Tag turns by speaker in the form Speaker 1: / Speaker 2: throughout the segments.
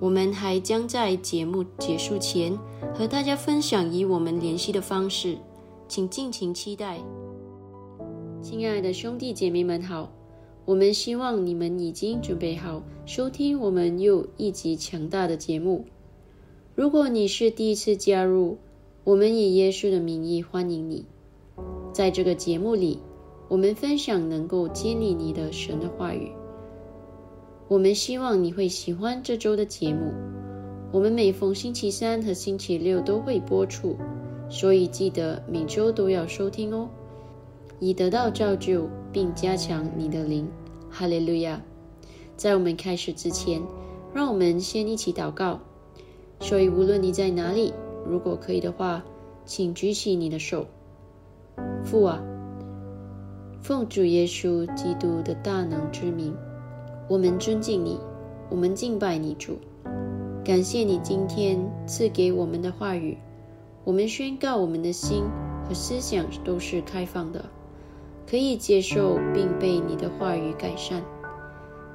Speaker 1: 我们还将在节目结束前和大家分享以我们联系的方式，请尽情期待。亲爱的兄弟姐妹们好，我们希望你们已经准备好收听我们又一集强大的节目。如果你是第一次加入，我们以耶稣的名义欢迎你。在这个节目里，我们分享能够建立你的神的话语。我们希望你会喜欢这周的节目。我们每逢星期三和星期六都会播出，所以记得每周都要收听哦，以得到照就并加强你的灵。哈利路亚！在我们开始之前，让我们先一起祷告。所以无论你在哪里，如果可以的话，请举起你的手。父啊，奉主耶稣基督的大能之名，我们尊敬你，我们敬拜你主，感谢你今天赐给我们的话语。我们宣告，我们的心和思想都是开放的，可以接受并被你的话语改善。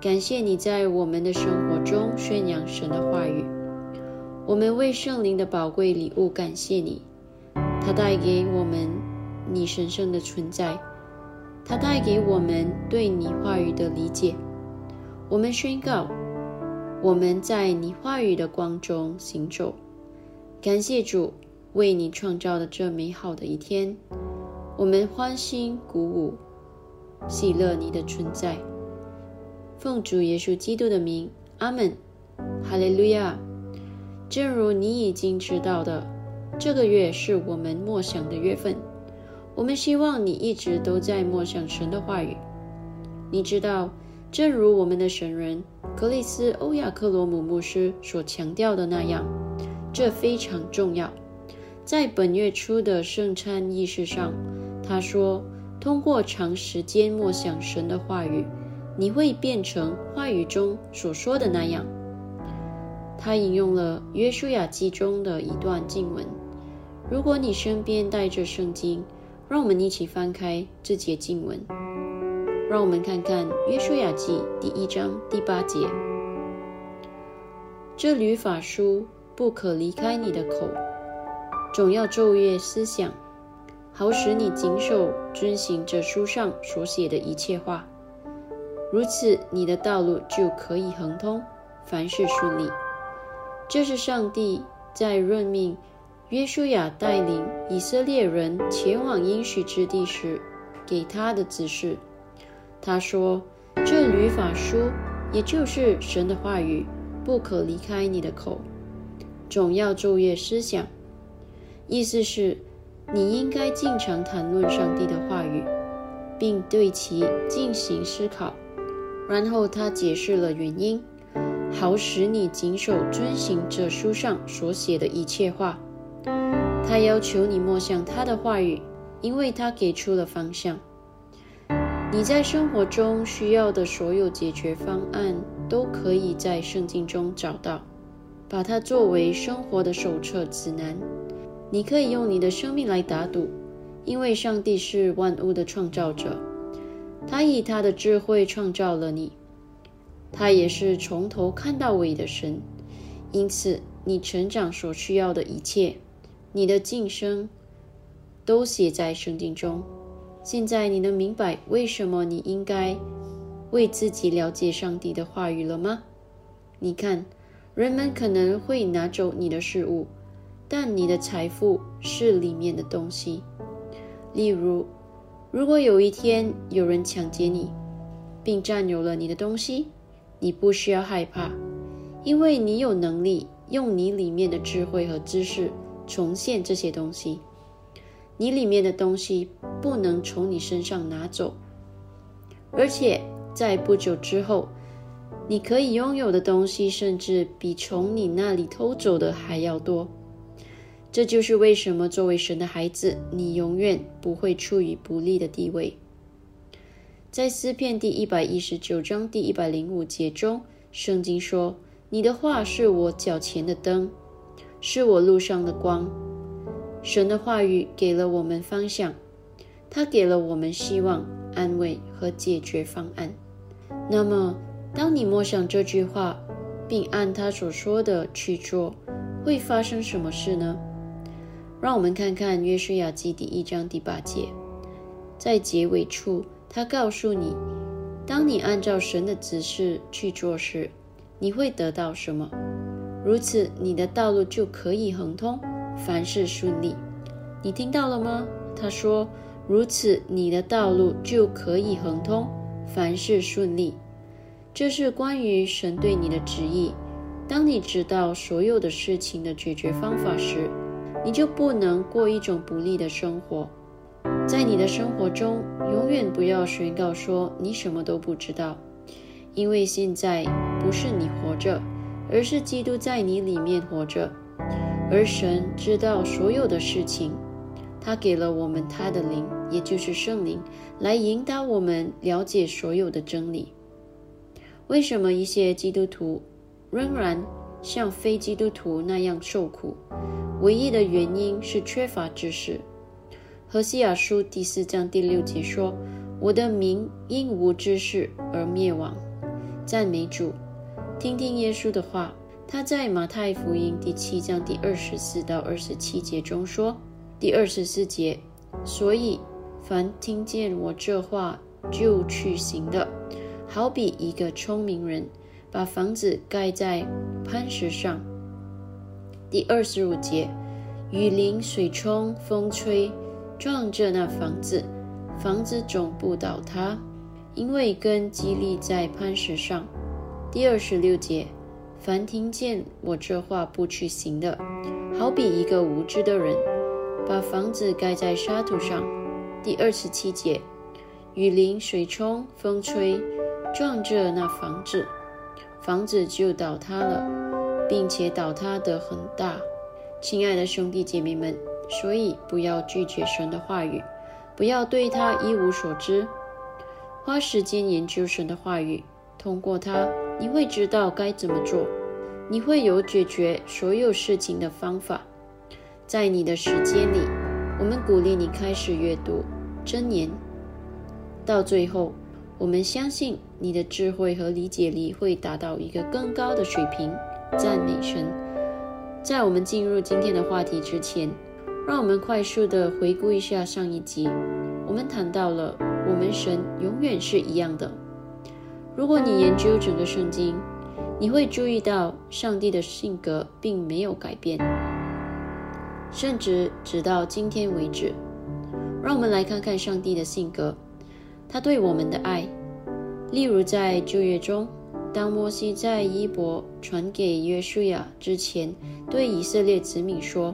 Speaker 1: 感谢你在我们的生活中宣扬神的话语。我们为圣灵的宝贵礼物感谢你，它带给我们你神圣的存在，它带给我们对你话语的理解。我们宣告，我们在你话语的光中行走。感谢主。为你创造的这美好的一天，我们欢欣鼓舞，喜乐你的存在。奉主耶稣基督的名，阿门，哈利路亚。正如你已经知道的，这个月是我们默想的月份。我们希望你一直都在默想神的话语。你知道，正如我们的神人格里斯欧亚克罗姆牧师所强调的那样，这非常重要。在本月初的圣餐仪式上，他说：“通过长时间默想神的话语，你会变成话语中所说的那样。”他引用了约书亚记中的一段经文。如果你身边带着圣经，让我们一起翻开这节经文，让我们看看约书亚记第一章第八节：“这律法书不可离开你的口。”总要昼夜思想，好使你谨守遵行这书上所写的一切话。如此，你的道路就可以亨通，凡事顺利。这是上帝在任命约书亚带领以色列人前往应许之地时给他的指示。他说：“这律法书，也就是神的话语，不可离开你的口，总要昼夜思想。”意思是，你应该经常谈论上帝的话语，并对其进行思考。然后他解释了原因，好使你谨守遵行这书上所写的一切话。他要求你默想他的话语，因为他给出了方向。你在生活中需要的所有解决方案，都可以在圣经中找到，把它作为生活的手册指南。你可以用你的生命来打赌，因为上帝是万物的创造者，他以他的智慧创造了你，他也是从头看到尾的神，因此你成长所需要的一切，你的晋升，都写在圣经中。现在你能明白为什么你应该为自己了解上帝的话语了吗？你看，人们可能会拿走你的事物。但你的财富是里面的东西。例如，如果有一天有人抢劫你，并占有了你的东西，你不需要害怕，因为你有能力用你里面的智慧和知识重现这些东西。你里面的东西不能从你身上拿走，而且在不久之后，你可以拥有的东西甚至比从你那里偷走的还要多。这就是为什么作为神的孩子，你永远不会处于不利的地位。在诗篇第一百一十九章第一百零五节中，圣经说：“你的话是我脚前的灯，是我路上的光。”神的话语给了我们方向，他给了我们希望、安慰和解决方案。那么，当你默想这句话，并按他所说的去做，会发生什么事呢？让我们看看《约书亚记》第一章第八节，在结尾处，他告诉你：当你按照神的指示去做时，你会得到什么？如此，你的道路就可以亨通，凡事顺利。你听到了吗？他说：如此，你的道路就可以亨通，凡事顺利。这是关于神对你的旨意。当你知道所有的事情的解决方法时，你就不能过一种不利的生活。在你的生活中，永远不要宣告说你什么都不知道，因为现在不是你活着，而是基督在你里面活着，而神知道所有的事情。他给了我们他的灵，也就是圣灵，来引导我们了解所有的真理。为什么一些基督徒仍然像非基督徒那样受苦？唯一的原因是缺乏知识。何西亚书第四章第六节说：“我的民因无知识而灭亡。”赞美主！听听耶稣的话，他在马太福音第七章第二十四到二十七节中说。第二十四节，所以凡听见我这话就去行的，好比一个聪明人把房子盖在磐石上。第二十五节，雨淋、水冲、风吹，撞着那房子，房子总不倒塌，因为根基立在磐石上。第二十六节，凡听见我这话不去行的，好比一个无知的人。把房子盖在沙土上。第二十七节，雨淋、水冲、风吹，撞着那房子，房子就倒塌了，并且倒塌得很大。亲爱的兄弟姐妹们，所以不要拒绝神的话语，不要对他一无所知，花时间研究神的话语。通过它，你会知道该怎么做，你会有解决所有事情的方法。在你的时间里，我们鼓励你开始阅读真言。到最后，我们相信你的智慧和理解力会达到一个更高的水平。赞美神！在我们进入今天的话题之前，让我们快速的回顾一下上一集。我们谈到了我们神永远是一样的。如果你研究整个圣经，你会注意到上帝的性格并没有改变。甚至直到今天为止，让我们来看看上帝的性格，他对我们的爱。例如在旧约中，当摩西在伊伯传给约书亚之前，对以色列子民说：“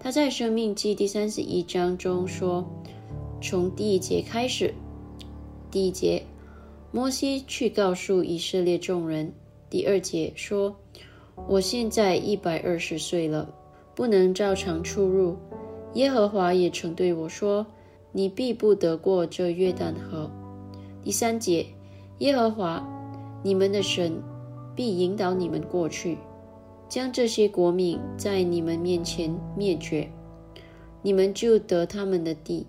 Speaker 1: 他在生命记第三十一章中说，从第一节开始，第一节，摩西去告诉以色列众人。第二节说，我现在一百二十岁了。”不能照常出入。耶和华也曾对我说：“你必不得过这约旦河。”第三节，耶和华你们的神必引导你们过去，将这些国民在你们面前灭绝，你们就得他们的地。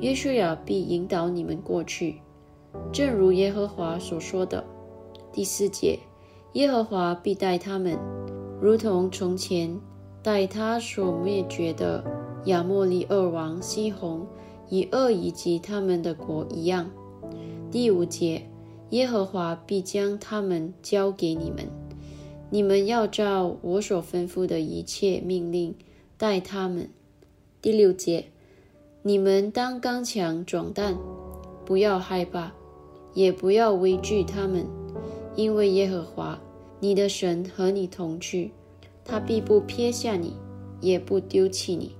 Speaker 1: 约书亚必引导你们过去，正如耶和华所说的。第四节，耶和华必待他们，如同从前。待他所灭绝的亚莫利二王西宏以恶以及他们的国一样。第五节，耶和华必将他们交给你们，你们要照我所吩咐的一切命令待他们。第六节，你们当刚强壮胆，不要害怕，也不要畏惧他们，因为耶和华你的神和你同去。他必不撇下你，也不丢弃你。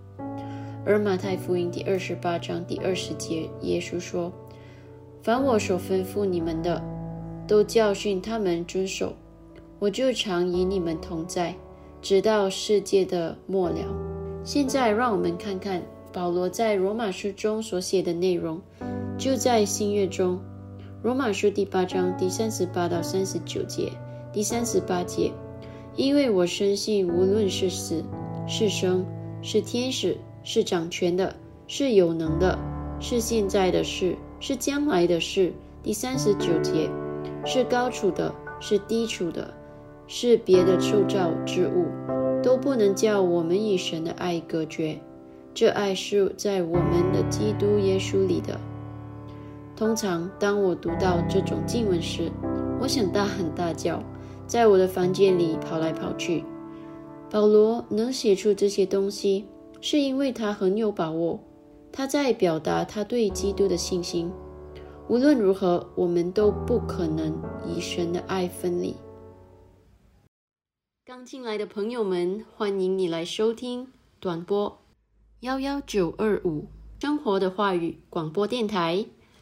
Speaker 1: 而马太福音第二十八章第二十节，耶稣说：“凡我所吩咐你们的，都教训他们遵守。我就常与你们同在，直到世界的末了。”现在，让我们看看保罗在罗马书中所写的内容，就在新约中，罗马书第八章第三十八到三十九节，第三十八节。因为我深信，无论是死是生，是天使，是掌权的，是有能的，是现在的事，是将来的事。第三十九节，是高处的，是低处的，是别的受造之物，都不能叫我们与神的爱隔绝。这爱是在我们的基督耶稣里的。通常，当我读到这种经文时，我想大喊大叫。在我的房间里跑来跑去。保罗能写出这些东西，是因为他很有把握。他在表达他对基督的信心。无论如何，我们都不可能与神的爱分离。刚进来的朋友们，欢迎你来收听短波幺幺九二五生活的话语广播电台，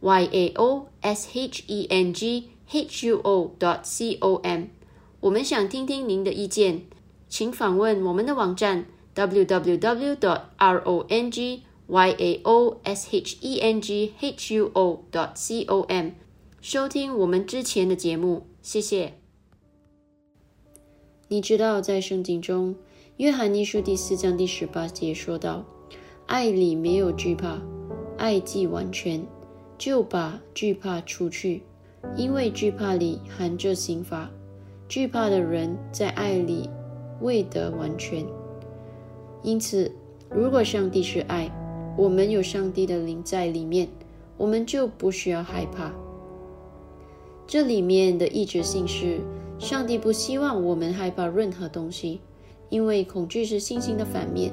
Speaker 1: y a o s h e n g h u o dot com。我们想听听您的意见，请访问我们的网站。w w w dot r o n g y a o s h e n g h u o dot c o m，收听我们之前的节目，谢谢。你知道，在圣经中，《约翰一书》第四章第十八节说道：“爱里没有惧怕，爱既完全，就把惧怕除去，因为惧怕里含着刑罚。惧怕的人在爱里未得完全。”因此，如果上帝是爱，我们有上帝的灵在里面，我们就不需要害怕。这里面的一致性是，上帝不希望我们害怕任何东西，因为恐惧是信心的反面。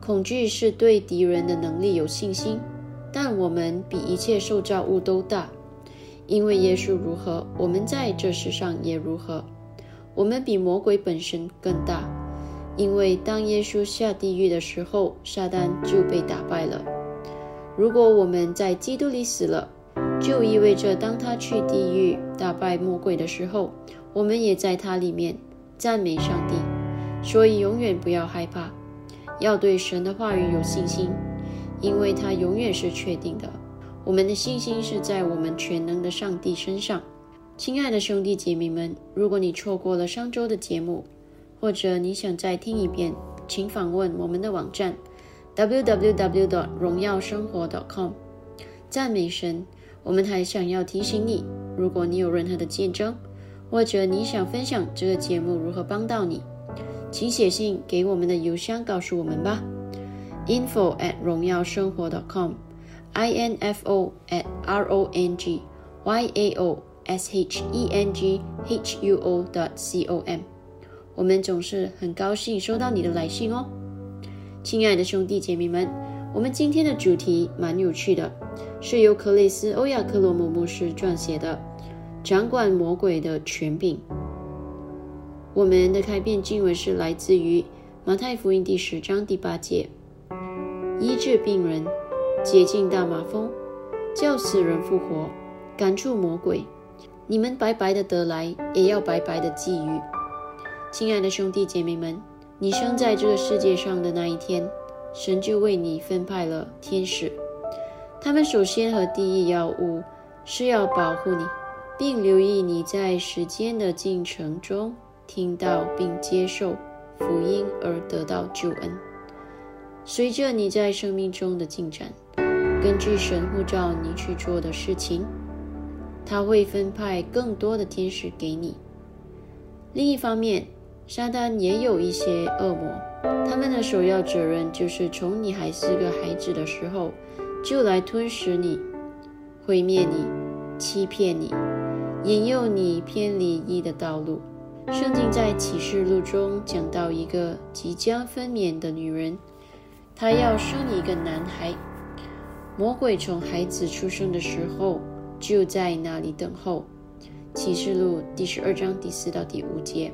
Speaker 1: 恐惧是对敌人的能力有信心，但我们比一切受造物都大，因为耶稣如何，我们在这世上也如何。我们比魔鬼本身更大。因为当耶稣下地狱的时候，撒旦就被打败了。如果我们在基督里死了，就意味着当他去地狱打败魔鬼的时候，我们也在他里面赞美上帝。所以永远不要害怕，要对神的话语有信心，因为它永远是确定的。我们的信心是在我们全能的上帝身上。亲爱的兄弟姐妹们，如果你错过了上周的节目，或者你想再听一遍，请访问我们的网站 www. 荣耀生活 .com。赞美神！我们还想要提醒你，如果你有任何的见证，或者你想分享这个节目如何帮到你，请写信给我们的邮箱告诉我们吧。Info at 荣耀生活 dot .com，info at r o n g y a o s h e n g h u o dot c o m。我们总是很高兴收到你的来信哦，亲爱的兄弟姐妹们，我们今天的主题蛮有趣的，是由克里斯·欧亚克罗姆牧师撰写的《掌管魔鬼的权柄》。我们的开篇经文是来自于马太福音第十章第八节：“医治病人，洁净大麻风，叫死人复活，赶出魔鬼。你们白白的得来，也要白白的给予。”亲爱的兄弟姐妹们，你生在这个世界上的那一天，神就为你分派了天使。他们首先和第一要务是要保护你，并留意你在时间的进程中听到并接受福音而得到救恩。随着你在生命中的进展，根据神呼召你去做的事情，他会分派更多的天使给你。另一方面，撒旦也有一些恶魔，他们的首要责任就是从你还是个孩子的时候，就来吞噬你、毁灭你、欺骗你、引诱你偏离义的道路。圣经在启示录中讲到一个即将分娩的女人，他要生一个男孩。魔鬼从孩子出生的时候就在那里等候。启示录第十二章第四到第五节。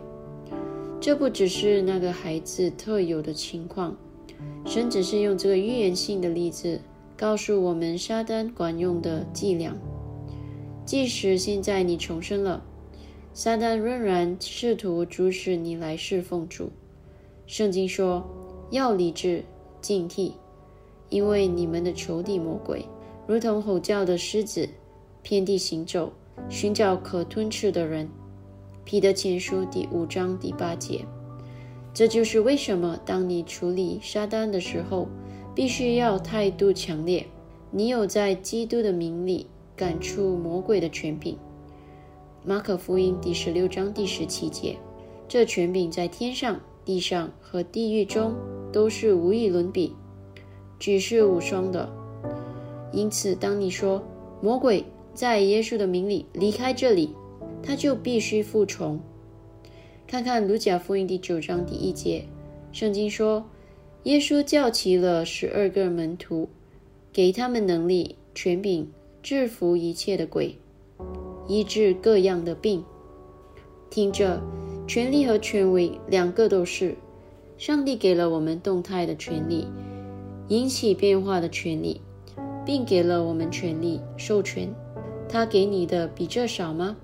Speaker 1: 这不只是那个孩子特有的情况，神只是用这个预言性的例子告诉我们撒旦管用的伎俩。即使现在你重生了，撒旦仍然试图阻止你来侍奉主。圣经说要理智、警惕，因为你们的仇敌魔鬼如同吼叫的狮子，遍地行走，寻找可吞吃的人。彼得前书第五章第八节，这就是为什么当你处理撒旦的时候，必须要态度强烈。你有在基督的名里赶出魔鬼的权柄。马可福音第十六章第十七节，这权柄在天上、地上和地狱中都是无与伦比。举世无双的。因此，当你说魔鬼在耶稣的名里离开这里，他就必须服从。看看卢贾福音第九章第一节，圣经说，耶稣叫齐了十二个门徒，给他们能力、权柄，制服一切的鬼，医治各样的病。听着，权力和权威两个都是。上帝给了我们动态的权利，引起变化的权利，并给了我们权利授权。他给你的比这少吗？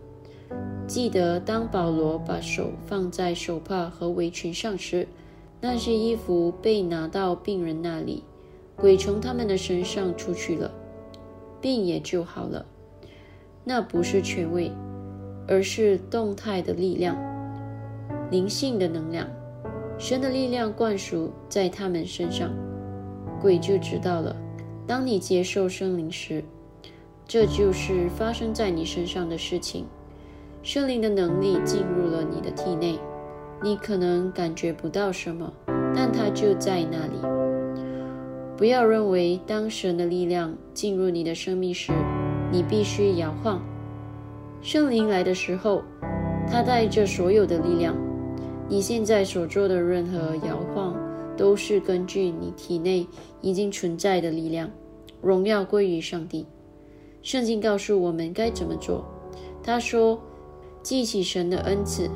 Speaker 1: 记得当保罗把手放在手帕和围裙上时，那些衣服被拿到病人那里，鬼从他们的身上出去了，病也就好了。那不是权威，而是动态的力量，灵性的能量。神的力量灌输在他们身上，鬼就知道了。当你接受圣灵时，这就是发生在你身上的事情。圣灵的能力进入了你的体内，你可能感觉不到什么，但它就在那里。不要认为当神的力量进入你的生命时，你必须摇晃。圣灵来的时候，他带着所有的力量。你现在所做的任何摇晃，都是根据你体内已经存在的力量。荣耀归于上帝。圣经告诉我们该怎么做。他说：“记起神的恩赐，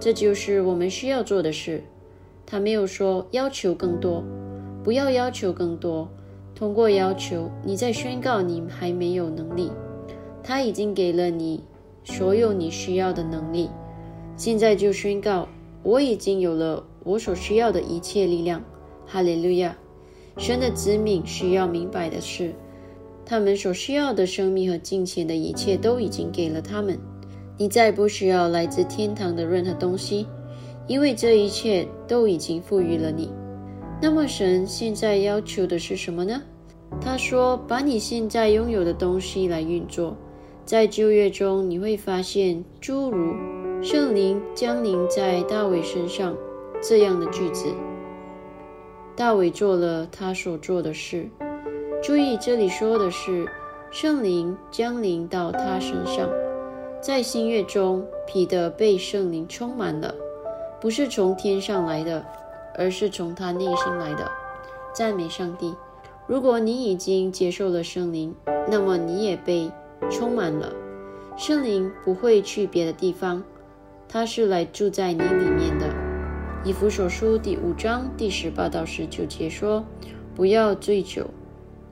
Speaker 1: 这就是我们需要做的事。”他没有说要求更多，不要要求更多。通过要求，你在宣告你还没有能力。他已经给了你所有你需要的能力，现在就宣告。我已经有了我所需要的一切力量，哈利路亚！神的子民需要明白的是，他们所需要的生命和金钱的一切都已经给了他们。你再不需要来自天堂的任何东西，因为这一切都已经赋予了你。那么，神现在要求的是什么呢？他说：“把你现在拥有的东西来运作。”在旧约中，你会发现诸如。圣灵降临在大卫身上，这样的句子。大卫做了他所做的事。注意，这里说的是圣灵降临到他身上。在新约中，彼得被圣灵充满了，不是从天上来的，而是从他内心来的。赞美上帝！如果你已经接受了圣灵，那么你也被充满了。圣灵不会去别的地方。他是来住在你里面的。以弗所书第五章第十八到十九节说：“不要醉酒，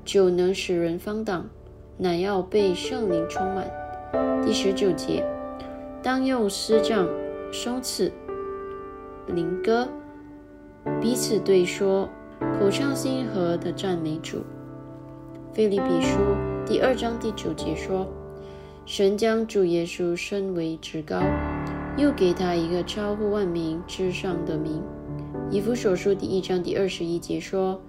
Speaker 1: 酒能使人放荡，乃要被圣灵充满。”第十九节，当用诗章、颂词、灵歌彼此对说，口唱心和的赞美主。菲利比书第二章第九节说：“神将主耶稣升为至高。”又给他一个超乎万名之上的名。以弗所书第一章第二十一节说：“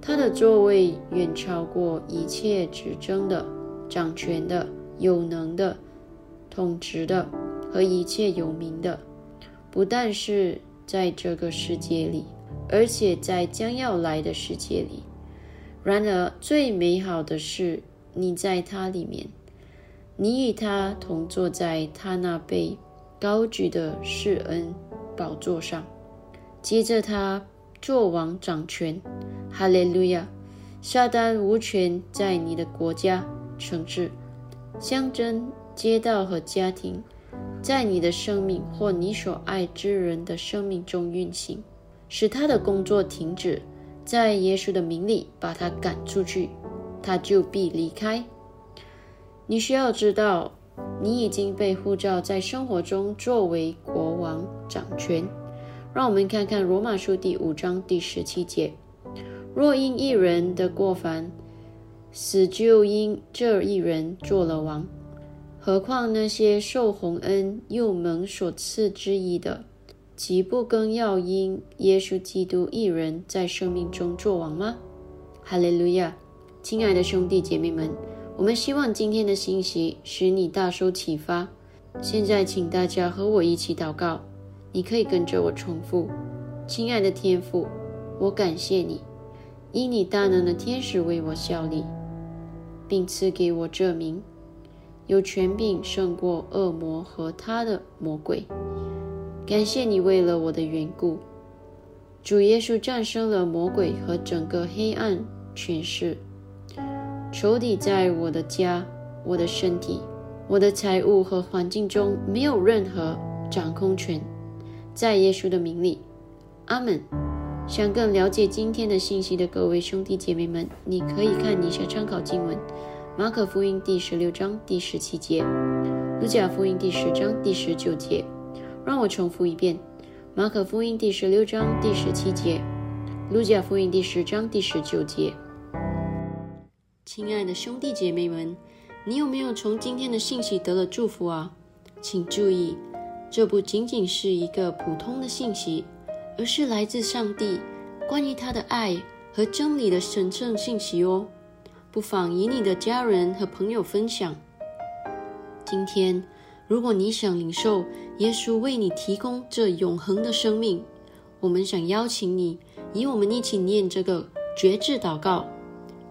Speaker 1: 他的座位远超过一切执政的、掌权的、有能的、统治的和一切有名的，不但是在这个世界里，而且在将要来的世界里。然而最美好的是，你在他里面，你与他同坐在他那被。”高举的世恩宝座上，接着他做王掌权，哈利路亚！撒旦无权在你的国家、城市、乡镇、街道和家庭，在你的生命或你所爱之人的生命中运行，使他的工作停止。在耶稣的名里把他赶出去，他就必离开。你需要知道。你已经被呼召在生活中作为国王掌权。让我们看看罗马书第五章第十七节：若因一人的过犯，死就因这一人做了王，何况那些受洪恩又蒙所赐之意的，岂不更要因耶稣基督一人在生命中作王吗？哈利路亚！亲爱的兄弟姐妹们。我们希望今天的信息使你大受启发。现在，请大家和我一起祷告。你可以跟着我重复：“亲爱的天父，我感谢你，因你大能的天使为我效力，并赐给我这名，有权柄胜过恶魔和他的魔鬼。感谢你为了我的缘故，主耶稣战胜了魔鬼和整个黑暗权势。仇敌在我的家、我的身体、我的财物和环境中没有任何掌控权。在耶稣的名里，阿门。想更了解今天的信息的各位兄弟姐妹们，你可以看以下参考经文：马可福音第十六章第十七节，路加福音第十章第十九节。让我重复一遍：马可福音第十六章第十七节，路加福音第十章第十九节。亲爱的兄弟姐妹们，你有没有从今天的信息得了祝福啊？请注意，这不仅仅是一个普通的信息。而是来自上帝关于他的爱和真理的神圣信息哦，不妨与你的家人和朋友分享。今天，如果你想领受耶稣为你提供这永恒的生命，我们想邀请你与我们一起念这个绝志祷告，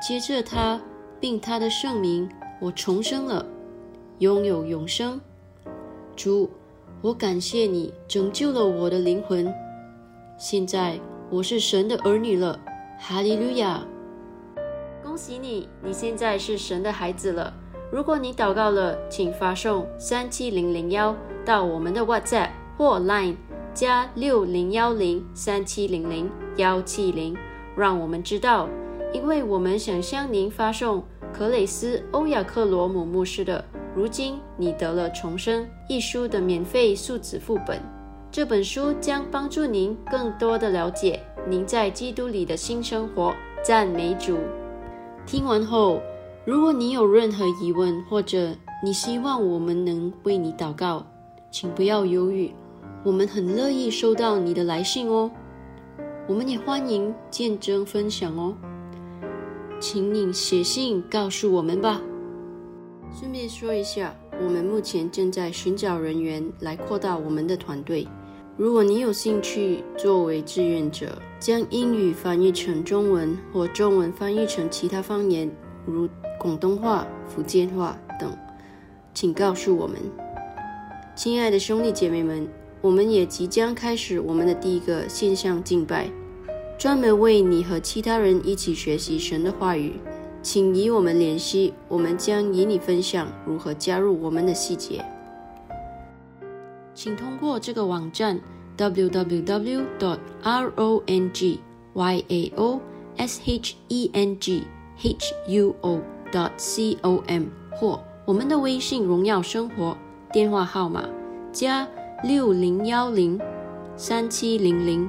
Speaker 1: 接着他并他的圣名，我重生了，拥有永生。主。我感谢你拯救了我的灵魂，现在我是神的儿女了，哈利路亚！恭喜你，你现在是神的孩子了。如果你祷告了，请发送三七零零幺到我们的 WhatsApp 或 Line 加六零幺零三七零零幺七零，让我们知道，因为我们想向您发送克雷斯欧亚克罗姆牧师的。如今你得了重生一书的免费数字副本，这本书将帮助您更多的了解您在基督里的新生活。赞美主！听完后，如果你有任何疑问，或者你希望我们能为你祷告，请不要犹豫，我们很乐意收到你的来信哦。我们也欢迎见证分享哦，请你写信告诉我们吧。顺便说一下，我们目前正在寻找人员来扩大我们的团队。如果你有兴趣作为志愿者，将英语翻译成中文或中文翻译成其他方言，如广东话、福建话等，请告诉我们。亲爱的兄弟姐妹们，我们也即将开始我们的第一个线上敬拜，专门为你和其他人一起学习神的话语。请与我们联系，我们将与你分享如何加入我们的细节。请通过这个网站 www.dot.rongyao.shenghuo.dot.com 或我们的微信“荣耀生活”电话号码加六零幺零三七零零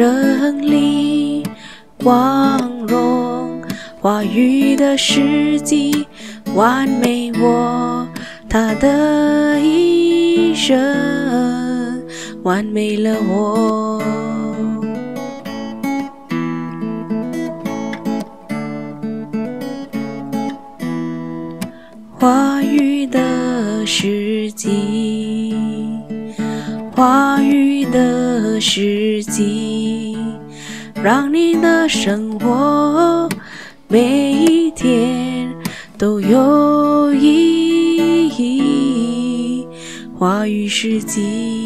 Speaker 2: 胜利光荣，话语的时机完美我，他的一生完美了我。话语的时机，话语的时机，让你的生活每一天都有意义。话语时机。